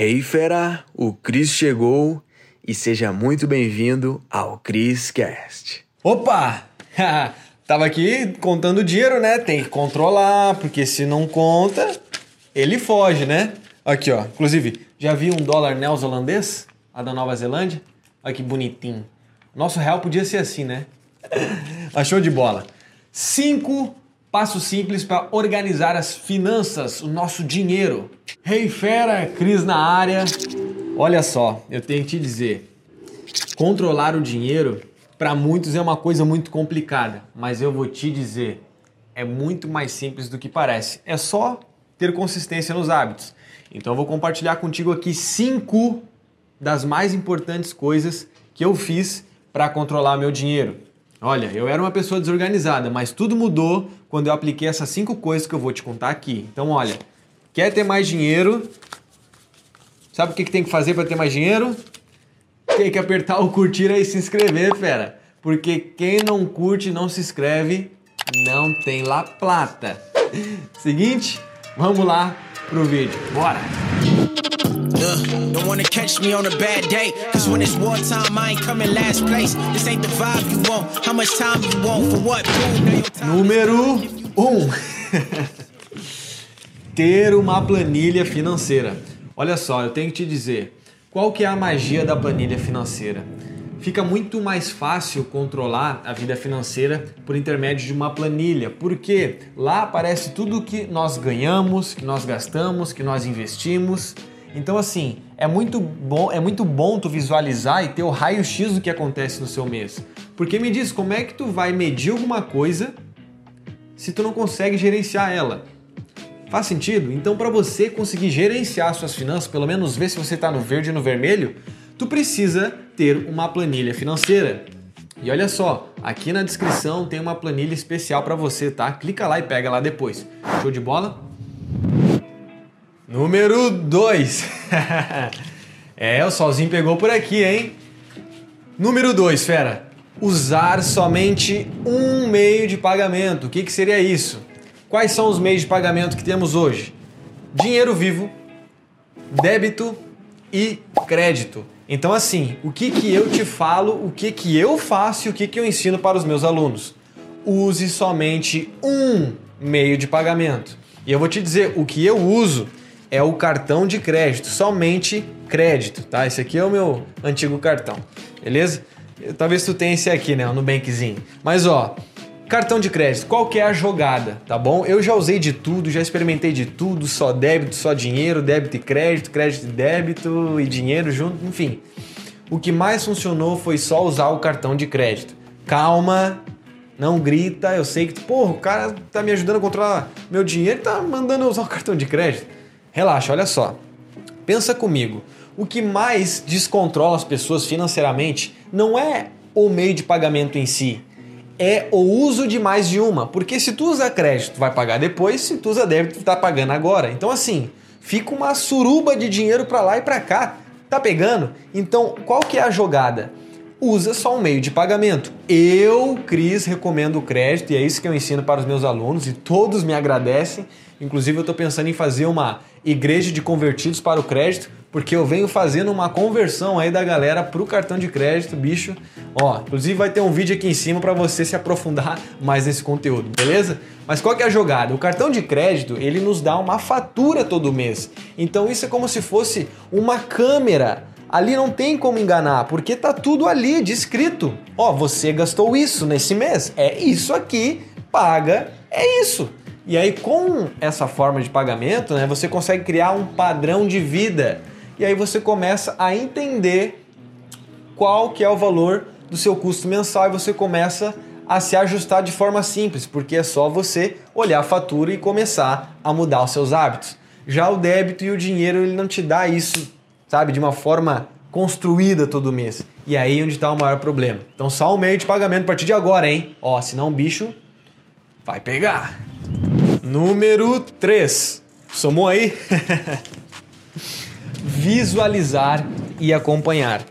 Hey fera, o Cris chegou e seja muito bem-vindo ao Criscast. Opa! Tava aqui contando dinheiro, né? Tem que controlar, porque se não conta, ele foge, né? Aqui, ó. Inclusive, já vi um dólar neozelandês? A da Nova Zelândia? Olha que bonitinho. Nosso real podia ser assim, né? Achou de bola. 5 Passo simples para organizar as finanças, o nosso dinheiro. Rei hey, fera, Cris na área. Olha só, eu tenho que te dizer, controlar o dinheiro para muitos é uma coisa muito complicada, mas eu vou te dizer, é muito mais simples do que parece. É só ter consistência nos hábitos. Então eu vou compartilhar contigo aqui cinco das mais importantes coisas que eu fiz para controlar meu dinheiro. Olha, eu era uma pessoa desorganizada, mas tudo mudou quando eu apliquei essas cinco coisas que eu vou te contar aqui. Então, olha, quer ter mais dinheiro? Sabe o que, que tem que fazer para ter mais dinheiro? Tem que apertar o curtir aí e se inscrever, fera. Porque quem não curte, não se inscreve, não tem La Plata. Seguinte, vamos lá pro vídeo. Bora! Uh, don't wanna catch me on a bad day. Cause when it's wartime, I ain't coming last place. This ain't the vibe you want. How much time you want? For what? Número 1. Um. Ter uma planilha financeira. Olha só, eu tenho que te dizer. Qual que é a magia da planilha financeira? Fica muito mais fácil controlar a vida financeira por intermédio de uma planilha, porque lá aparece tudo que nós ganhamos, que nós gastamos, que nós investimos. Então assim, é muito bom, é muito bom tu visualizar e ter o raio-x do que acontece no seu mês. Porque me diz, como é que tu vai medir alguma coisa se tu não consegue gerenciar ela? Faz sentido? Então, para você conseguir gerenciar suas finanças, pelo menos ver se você está no verde e no vermelho, tu precisa ter uma planilha financeira. E olha só, aqui na descrição tem uma planilha especial para você, tá? Clica lá e pega lá depois. Show de bola? Número 2. é, o solzinho pegou por aqui, hein? Número 2, fera. Usar somente um meio de pagamento. O que, que seria isso? Quais são os meios de pagamento que temos hoje? Dinheiro vivo, débito e crédito. Então, assim, o que, que eu te falo, o que, que eu faço e o que, que eu ensino para os meus alunos? Use somente um meio de pagamento. E eu vou te dizer, o que eu uso é o cartão de crédito, somente crédito, tá? Esse aqui é o meu antigo cartão, beleza? Talvez tu tenha esse aqui, né? O Nubankzinho. Mas ó, Cartão de crédito, qual que é a jogada, tá bom? Eu já usei de tudo, já experimentei de tudo, só débito, só dinheiro, débito e crédito, crédito e débito e dinheiro junto, enfim. O que mais funcionou foi só usar o cartão de crédito. Calma, não grita, eu sei que, porra, o cara tá me ajudando a controlar meu dinheiro, tá mandando eu usar o cartão de crédito. Relaxa, olha só. Pensa comigo. O que mais descontrola as pessoas financeiramente não é o meio de pagamento em si, é o uso de mais de uma. Porque se tu usa crédito, vai pagar depois, se tu usa débito, tá pagando agora. Então assim, fica uma suruba de dinheiro para lá e para cá. Tá pegando? Então, qual que é a jogada? Usa só um meio de pagamento. Eu, Cris, recomendo o crédito e é isso que eu ensino para os meus alunos e todos me agradecem. Inclusive, eu estou pensando em fazer uma igreja de convertidos para o crédito, porque eu venho fazendo uma conversão aí da galera pro cartão de crédito, bicho. Ó, inclusive vai ter um vídeo aqui em cima para você se aprofundar mais nesse conteúdo, beleza? Mas qual que é a jogada? O cartão de crédito, ele nos dá uma fatura todo mês. Então isso é como se fosse uma câmera. Ali não tem como enganar, porque tá tudo ali descrito. Ó, você gastou isso nesse mês. É isso aqui, paga, é isso. E aí, com essa forma de pagamento, né, você consegue criar um padrão de vida. E aí você começa a entender qual que é o valor do seu custo mensal e você começa a se ajustar de forma simples, porque é só você olhar a fatura e começar a mudar os seus hábitos. Já o débito e o dinheiro, ele não te dá isso, sabe, de uma forma construída todo mês. E aí é onde está o maior problema. Então só um meio de pagamento a partir de agora, hein? Ó, senão o bicho vai pegar. Número 3. Somou aí? visualizar e acompanhar.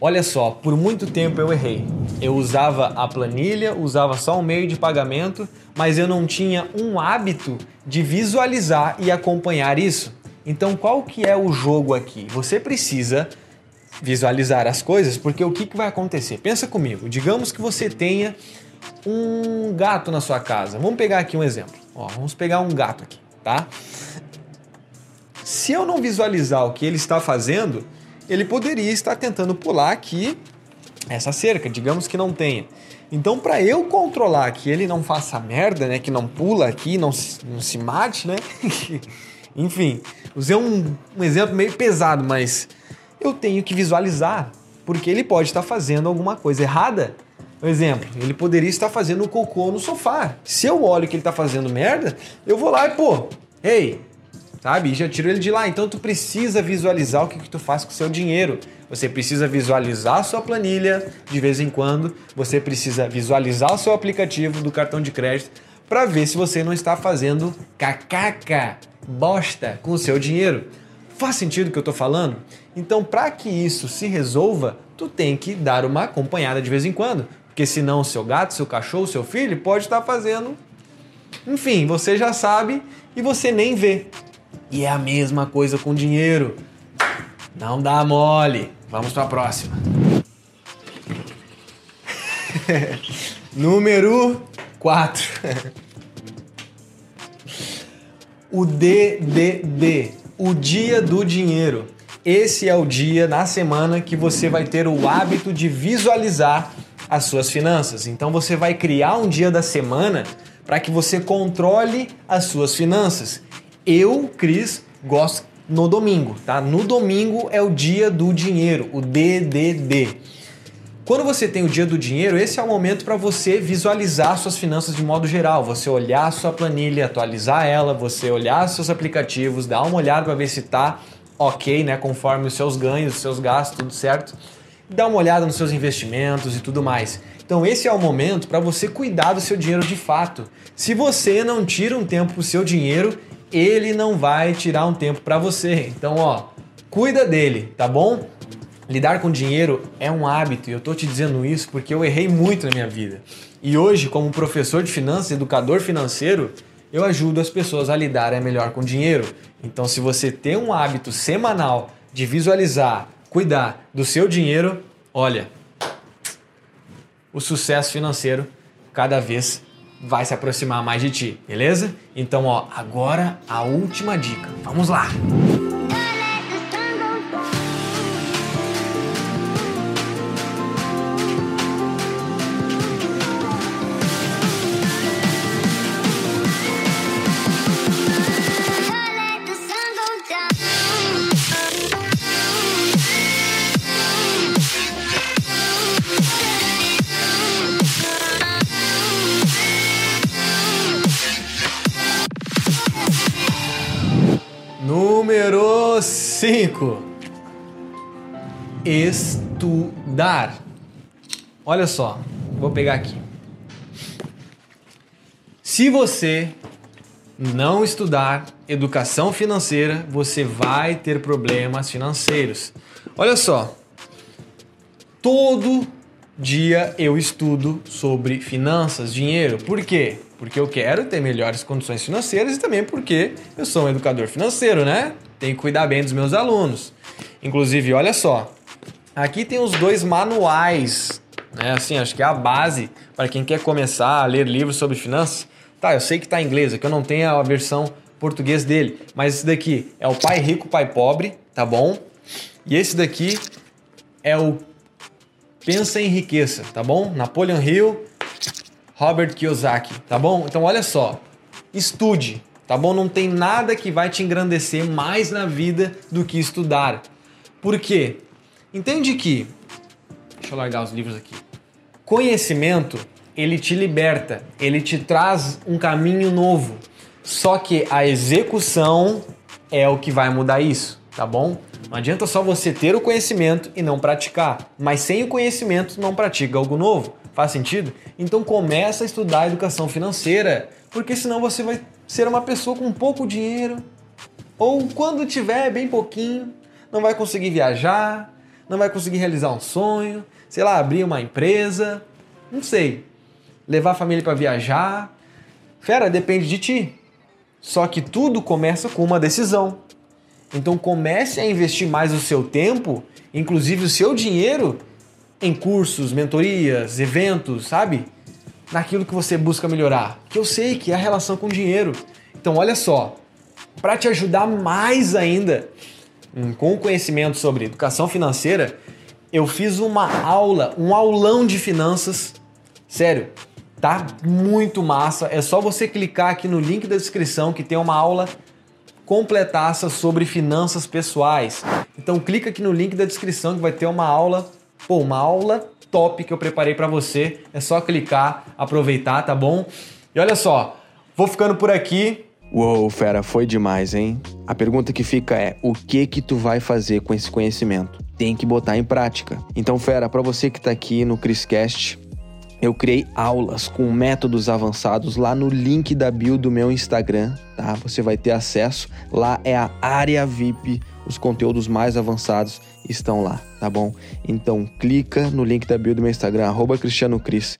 Olha só, por muito tempo eu errei. Eu usava a planilha, usava só um meio de pagamento, mas eu não tinha um hábito de visualizar e acompanhar isso. Então, qual que é o jogo aqui? Você precisa visualizar as coisas, porque o que, que vai acontecer? Pensa comigo, digamos que você tenha um gato na sua casa. Vamos pegar aqui um exemplo. Ó, vamos pegar um gato aqui, tá? Se eu não visualizar o que ele está fazendo, ele poderia estar tentando pular aqui essa cerca, digamos que não tenha. Então, para eu controlar que ele não faça merda, né, que não pula aqui, não se, não se mate, né? Enfim, usei um, um exemplo meio pesado, mas eu tenho que visualizar, porque ele pode estar fazendo alguma coisa errada. Por exemplo, ele poderia estar fazendo um cocô no sofá. Se eu olho que ele está fazendo merda, eu vou lá e, pô, ei, sabe? E já tiro ele de lá. Então tu precisa visualizar o que, que tu faz com o seu dinheiro. Você precisa visualizar a sua planilha de vez em quando. Você precisa visualizar o seu aplicativo do cartão de crédito para ver se você não está fazendo cacaca, bosta com o seu dinheiro. Faz sentido o que eu estou falando? Então, para que isso se resolva, tu tem que dar uma acompanhada de vez em quando, porque senão seu gato, seu cachorro, seu filho pode estar fazendo. Enfim, você já sabe e você nem vê. E é a mesma coisa com dinheiro. Não dá mole. Vamos para a próxima. Número 4. o DDD, o dia do dinheiro. Esse é o dia na semana que você vai ter o hábito de visualizar as suas finanças. Então você vai criar um dia da semana para que você controle as suas finanças. Eu, Cris, gosto no domingo, tá? No domingo é o dia do dinheiro, o DDD. Quando você tem o dia do dinheiro, esse é o momento para você visualizar suas finanças de modo geral. Você olhar sua planilha, atualizar ela, você olhar seus aplicativos, dar uma olhada para ver se tá ok, né? Conforme os seus ganhos, os seus gastos, tudo certo. Dá uma olhada nos seus investimentos e tudo mais. Então esse é o momento para você cuidar do seu dinheiro de fato. Se você não tira um tempo para o seu dinheiro, ele não vai tirar um tempo para você. Então, ó, cuida dele, tá bom? Lidar com dinheiro é um hábito e eu tô te dizendo isso porque eu errei muito na minha vida. E hoje, como professor de finanças, educador financeiro, eu ajudo as pessoas a lidarem melhor com dinheiro. Então, se você tem um hábito semanal de visualizar, cuidar do seu dinheiro, olha, o sucesso financeiro cada vez vai se aproximar mais de ti, beleza? Então, ó, agora a última dica. Vamos lá. 5. Estudar. Olha só, vou pegar aqui. Se você não estudar educação financeira, você vai ter problemas financeiros. Olha só, todo dia eu estudo sobre finanças, dinheiro. Por quê? Porque eu quero ter melhores condições financeiras e também porque eu sou um educador financeiro, né? Tenho que cuidar bem dos meus alunos. Inclusive, olha só, aqui tem os dois manuais, né? Assim, acho que é a base para quem quer começar a ler livros sobre finanças. Tá, eu sei que está em inglês, aqui eu não tenho a versão português dele, mas esse daqui é o Pai Rico, Pai Pobre, tá bom? E esse daqui é o Pensa em Riqueza, tá bom? Napoleon Hill, Robert Kiyosaki, tá bom? Então olha só, estude, tá bom? Não tem nada que vai te engrandecer mais na vida do que estudar. Por quê? Entende que, deixa eu largar os livros aqui. Conhecimento, ele te liberta, ele te traz um caminho novo. Só que a execução é o que vai mudar isso, tá bom? Não adianta só você ter o conhecimento e não praticar, mas sem o conhecimento não pratica algo novo. Faz sentido? Então começa a estudar educação financeira, porque senão você vai ser uma pessoa com pouco dinheiro, ou quando tiver bem pouquinho, não vai conseguir viajar, não vai conseguir realizar um sonho, sei lá, abrir uma empresa, não sei, levar a família para viajar. Fera, depende de ti. Só que tudo começa com uma decisão. Então comece a investir mais o seu tempo, inclusive o seu dinheiro, em cursos, mentorias, eventos, sabe? Naquilo que você busca melhorar. Que eu sei que é a relação com o dinheiro. Então olha só, para te ajudar mais ainda hum, com o conhecimento sobre educação financeira, eu fiz uma aula, um aulão de finanças. Sério, tá muito massa. É só você clicar aqui no link da descrição que tem uma aula completaça sobre finanças pessoais. Então clica aqui no link da descrição que vai ter uma aula, pô, uma aula top que eu preparei para você. É só clicar, aproveitar, tá bom? E olha só, vou ficando por aqui. Uou, fera, foi demais, hein? A pergunta que fica é: o que que tu vai fazer com esse conhecimento? Tem que botar em prática. Então, fera, para você que tá aqui no Criscast, eu criei aulas com métodos avançados lá no link da bio do meu Instagram, tá? Você vai ter acesso. Lá é a área VIP, os conteúdos mais avançados estão lá, tá bom? Então clica no link da bio do meu Instagram, arroba Cristiano Cris,